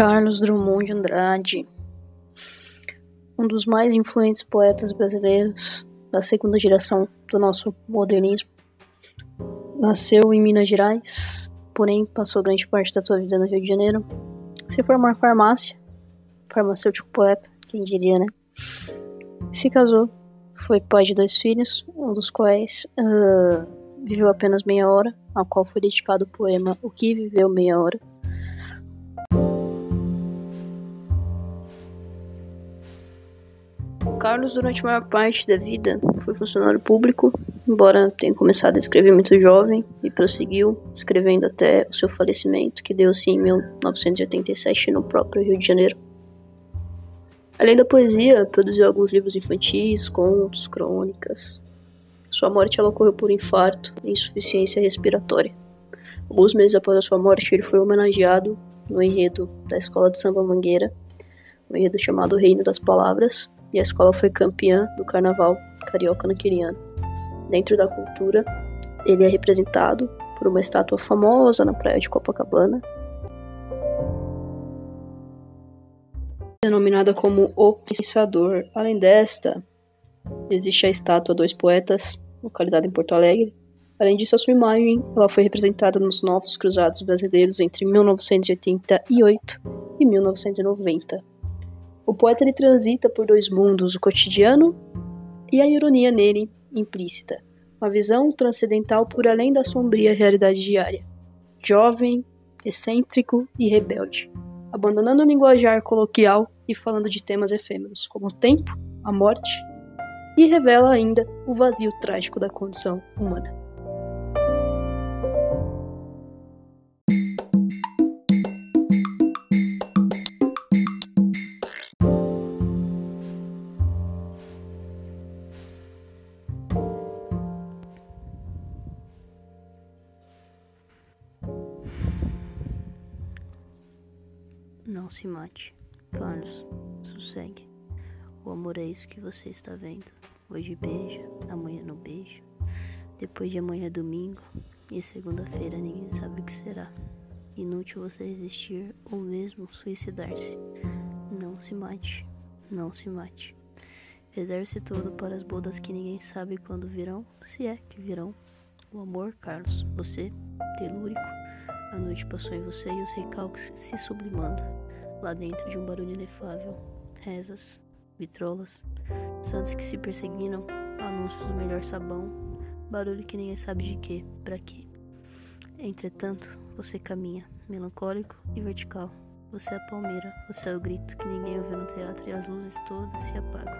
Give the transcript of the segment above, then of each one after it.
Carlos Drummond de Andrade, um dos mais influentes poetas brasileiros da segunda geração do nosso modernismo. Nasceu em Minas Gerais, porém passou grande parte da sua vida no Rio de Janeiro. Se formou em farmácia, farmacêutico poeta, quem diria, né? Se casou, foi pai de dois filhos, um dos quais uh, viveu apenas meia hora, ao qual foi dedicado o poema O que Viveu Meia Hora. Carlos, durante a maior parte da vida, foi funcionário público, embora tenha começado a escrever muito jovem e prosseguiu escrevendo até o seu falecimento, que deu-se em 1987 no próprio Rio de Janeiro. Além da poesia, produziu alguns livros infantis, contos, crônicas. Sua morte ela ocorreu por infarto e insuficiência respiratória. Alguns meses após a sua morte, ele foi homenageado no enredo da Escola de Samba Mangueira, um enredo chamado Reino das Palavras, e a escola foi campeã do Carnaval Carioca naquele ano. Dentro da cultura, ele é representado por uma estátua famosa na praia de Copacabana, denominada como O Pensador. Além desta, existe a estátua Dois Poetas, localizada em Porto Alegre. Além disso, a sua imagem ela foi representada nos Novos Cruzados Brasileiros entre 1988 e 1990. O poeta ele transita por dois mundos, o cotidiano e a ironia nele implícita, uma visão transcendental por além da sombria realidade diária. Jovem, excêntrico e rebelde abandonando o linguajar coloquial e falando de temas efêmeros, como o tempo, a morte, e revela ainda o vazio trágico da condição humana. Não se mate. Carlos, sossegue. O amor é isso que você está vendo. Hoje beija, amanhã não beija. Depois de amanhã é domingo e segunda-feira ninguém sabe o que será. Inútil você resistir ou mesmo suicidar-se. Não se mate, não se mate. Reserve-se todo para as bodas que ninguém sabe quando virão, se é que virão. O amor, Carlos, você, telúrico, a noite passou em você e os recalques se sublimando, lá dentro de um barulho inefável. Rezas, vitrolas, santos que se perseguiram, anúncios do melhor sabão, barulho que ninguém sabe de quê, para quê. Entretanto, você caminha, melancólico e vertical. Você é a palmeira, você é o grito que ninguém ouviu no teatro e as luzes todas se apagam.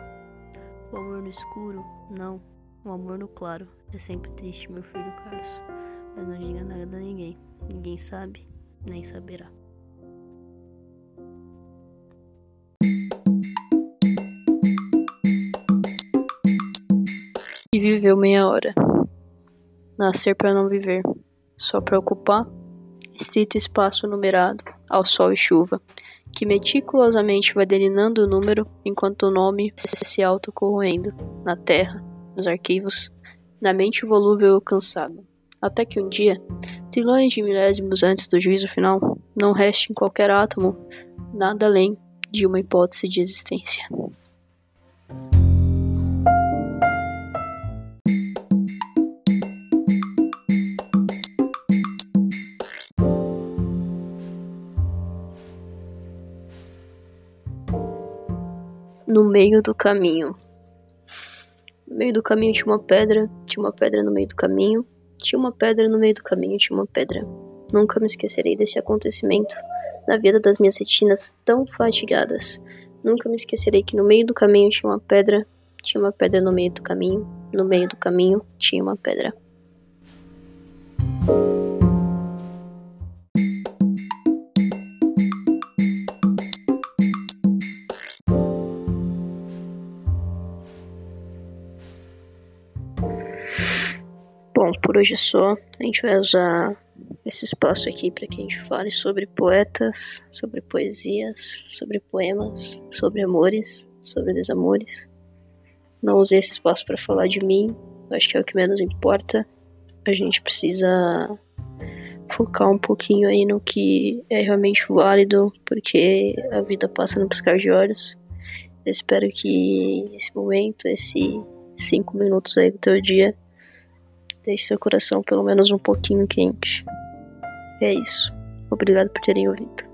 O amor no escuro? Não. O amor no claro. É sempre triste, meu filho Carlos. Mas não diga nada a ninguém. Ninguém sabe, nem saberá. E viveu meia hora. Nascer para não viver, só para ocupar estrito espaço numerado ao sol e chuva, que meticulosamente vai delineando o número enquanto o nome se autocorroendo na terra, nos arquivos, na mente volúvel cansada, até que um dia trilhões de milésimos antes do juízo final, não reste em qualquer átomo nada além de uma hipótese de existência. No meio do caminho. No meio do caminho tinha uma pedra, tinha uma pedra no meio do caminho, tinha uma pedra no meio do caminho, tinha uma pedra. Nunca me esquecerei desse acontecimento na vida das minhas retinas tão fatigadas. Nunca me esquecerei que no meio do caminho tinha uma pedra, tinha uma pedra no meio do caminho, no meio do caminho tinha uma pedra. Bom, por hoje é só. A gente vai usar esse espaço aqui para que a gente fale sobre poetas, sobre poesias, sobre poemas, sobre amores, sobre desamores. Não usei esse espaço para falar de mim, eu acho que é o que menos importa. A gente precisa focar um pouquinho aí no que é realmente válido, porque a vida passa no piscar de olhos. Eu espero que esse momento, esses cinco minutos aí do teu dia, Deixe seu coração pelo menos um pouquinho quente. É isso. Obrigado por terem ouvido.